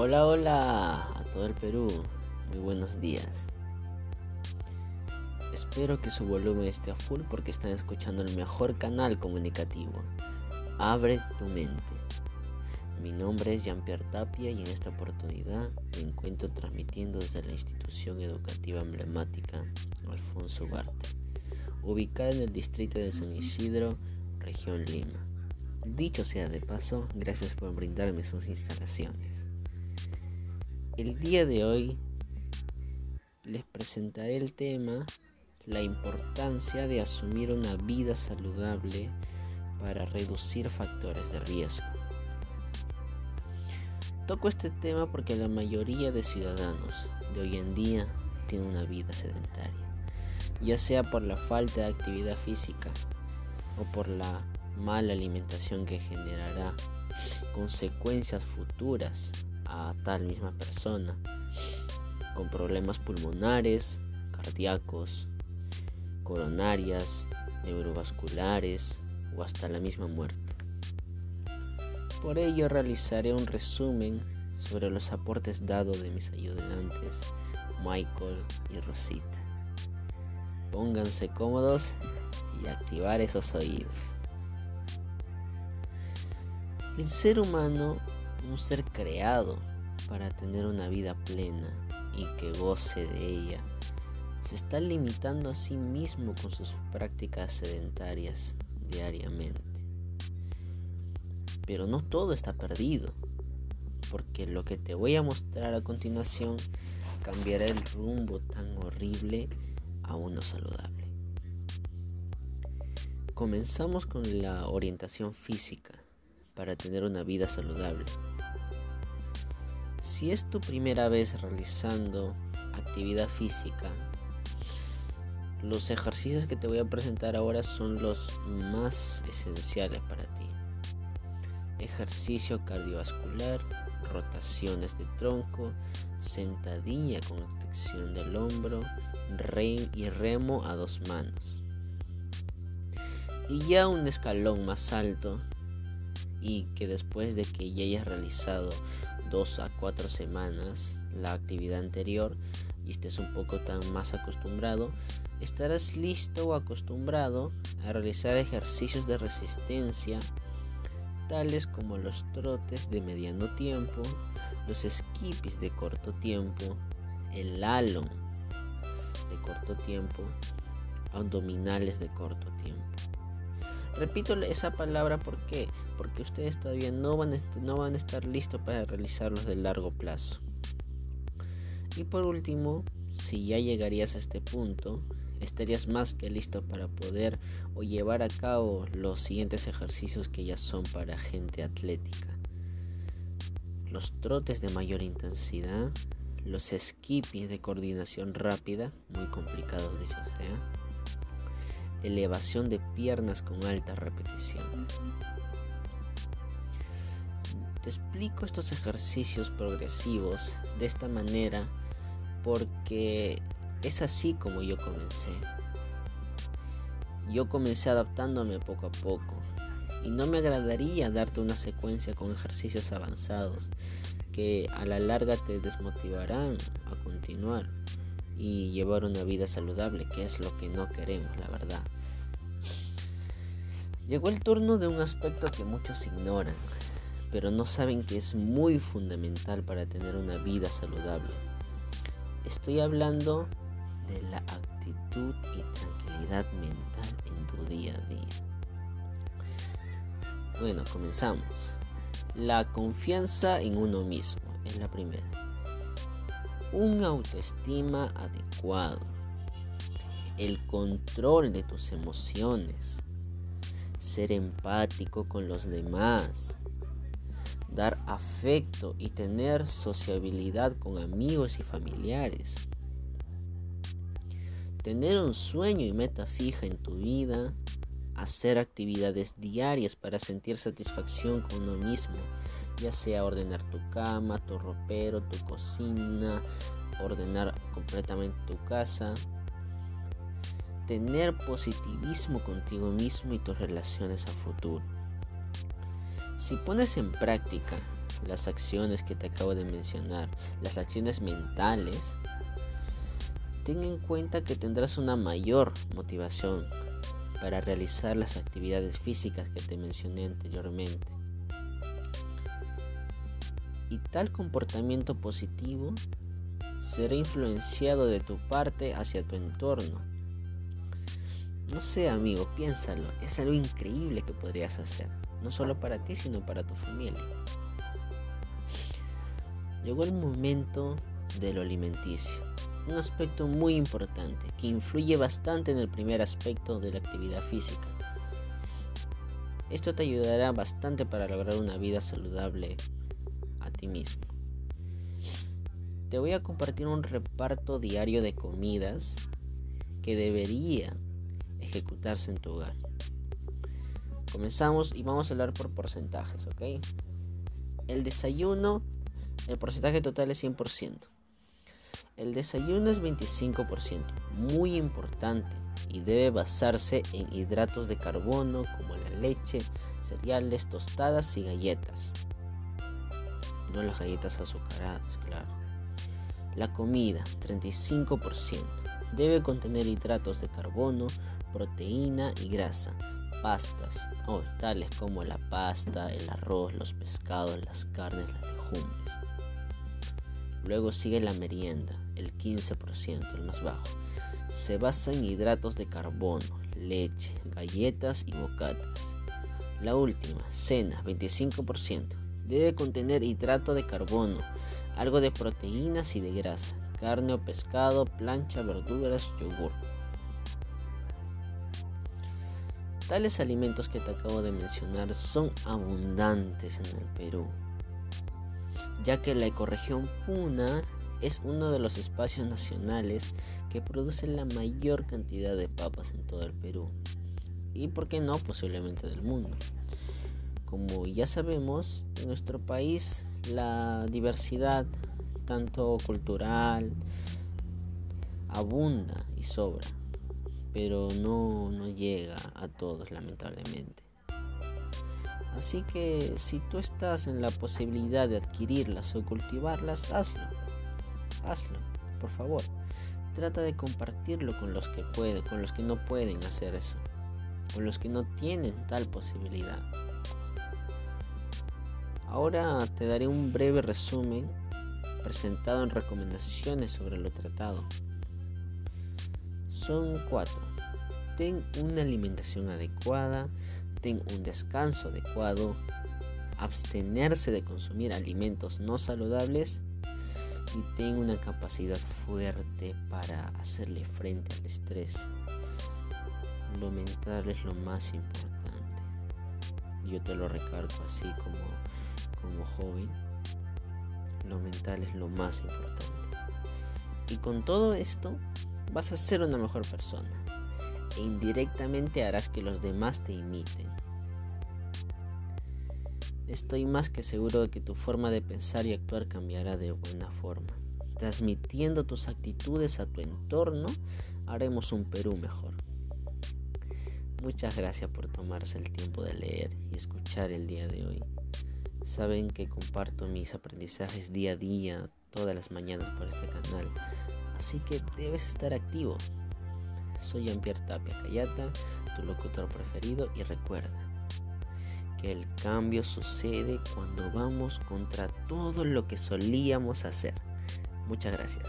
Hola, hola a todo el Perú. Muy buenos días. Espero que su volumen esté a full porque están escuchando el mejor canal comunicativo. Abre tu mente. Mi nombre es Jean-Pierre Tapia y en esta oportunidad me encuentro transmitiendo desde la institución educativa emblemática Alfonso Ugarte, ubicada en el distrito de San Isidro, región Lima. Dicho sea de paso, gracias por brindarme sus instalaciones. El día de hoy les presentaré el tema la importancia de asumir una vida saludable para reducir factores de riesgo. Toco este tema porque la mayoría de ciudadanos de hoy en día tienen una vida sedentaria, ya sea por la falta de actividad física o por la mala alimentación que generará consecuencias futuras a tal misma persona con problemas pulmonares, cardíacos, coronarias, neurovasculares o hasta la misma muerte. Por ello realizaré un resumen sobre los aportes dados de mis ayudantes Michael y Rosita. Pónganse cómodos y activar esos oídos. El ser humano un ser creado para tener una vida plena y que goce de ella, se está limitando a sí mismo con sus prácticas sedentarias diariamente. Pero no todo está perdido, porque lo que te voy a mostrar a continuación cambiará el rumbo tan horrible a uno saludable. Comenzamos con la orientación física para tener una vida saludable. Si es tu primera vez realizando actividad física, los ejercicios que te voy a presentar ahora son los más esenciales para ti. Ejercicio cardiovascular, rotaciones de tronco, sentadilla con extensión del hombro y remo a dos manos. Y ya un escalón más alto y que después de que ya hayas realizado dos a cuatro semanas la actividad anterior y estés un poco tan más acostumbrado, estarás listo o acostumbrado a realizar ejercicios de resistencia tales como los trotes de mediano tiempo, los skippies de corto tiempo, el lalon de corto tiempo, abdominales de corto tiempo. Repito esa palabra porque porque ustedes todavía no van, a, no van a estar listos para realizarlos de largo plazo. Y por último, si ya llegarías a este punto, estarías más que listo para poder o llevar a cabo los siguientes ejercicios que ya son para gente atlética. Los trotes de mayor intensidad, los skipping de coordinación rápida, muy complicados dicho sea, elevación de piernas con altas repeticiones. Te explico estos ejercicios progresivos de esta manera porque es así como yo comencé. Yo comencé adaptándome poco a poco y no me agradaría darte una secuencia con ejercicios avanzados que a la larga te desmotivarán a continuar y llevar una vida saludable, que es lo que no queremos, la verdad. Llegó el turno de un aspecto que muchos ignoran, pero no saben que es muy fundamental para tener una vida saludable. Estoy hablando de la actitud y tranquilidad mental en tu día a día. Bueno, comenzamos. La confianza en uno mismo es la primera un autoestima adecuado, el control de tus emociones, ser empático con los demás, dar afecto y tener sociabilidad con amigos y familiares, tener un sueño y meta fija en tu vida, hacer actividades diarias para sentir satisfacción con uno mismo ya sea ordenar tu cama, tu ropero, tu cocina, ordenar completamente tu casa, tener positivismo contigo mismo y tus relaciones a futuro. Si pones en práctica las acciones que te acabo de mencionar, las acciones mentales, ten en cuenta que tendrás una mayor motivación para realizar las actividades físicas que te mencioné anteriormente. Y tal comportamiento positivo será influenciado de tu parte hacia tu entorno. No sé, amigo, piénsalo, es algo increíble que podrías hacer, no solo para ti, sino para tu familia. Llegó el momento de lo alimenticio un aspecto muy importante que influye bastante en el primer aspecto de la actividad física. Esto te ayudará bastante para lograr una vida saludable mismo. Te voy a compartir un reparto diario de comidas que debería ejecutarse en tu hogar. Comenzamos y vamos a hablar por porcentajes, ¿ok? El desayuno, el porcentaje total es 100%. El desayuno es 25%, muy importante y debe basarse en hidratos de carbono como la leche, cereales, tostadas y galletas. No las galletas azucaradas, claro. La comida, 35%, debe contener hidratos de carbono, proteína y grasa, pastas, tales como la pasta, el arroz, los pescados, las carnes, las legumbres. Luego sigue la merienda, el 15%, el más bajo. Se basa en hidratos de carbono, leche, galletas y bocatas. La última, cena, 25%. Debe contener hidrato de carbono, algo de proteínas y de grasa, carne o pescado, plancha, verduras, yogur. Tales alimentos que te acabo de mencionar son abundantes en el Perú, ya que la ecorregión Puna es uno de los espacios nacionales que producen la mayor cantidad de papas en todo el Perú y, por qué no, posiblemente del mundo. Como ya sabemos, en nuestro país la diversidad, tanto cultural, abunda y sobra, pero no, no llega a todos lamentablemente. Así que si tú estás en la posibilidad de adquirirlas o cultivarlas, hazlo hazlo, por favor. Trata de compartirlo con los que pueden, con los que no pueden hacer eso, con los que no tienen tal posibilidad. Ahora te daré un breve resumen presentado en recomendaciones sobre lo tratado. Son cuatro. Ten una alimentación adecuada, ten un descanso adecuado, abstenerse de consumir alimentos no saludables y tengo una capacidad fuerte para hacerle frente al estrés. Lo mental es lo más importante. Yo te lo recargo así como, como joven. Lo mental es lo más importante. Y con todo esto vas a ser una mejor persona. E indirectamente harás que los demás te imiten. Estoy más que seguro de que tu forma de pensar y actuar cambiará de buena forma. Transmitiendo tus actitudes a tu entorno, haremos un Perú mejor. Muchas gracias por tomarse el tiempo de leer y escuchar el día de hoy. Saben que comparto mis aprendizajes día a día, todas las mañanas por este canal, así que debes estar activo. Soy Jean-Pierre Tapia Cayata, tu locutor preferido, y recuerda, que el cambio sucede cuando vamos contra todo lo que solíamos hacer. Muchas gracias.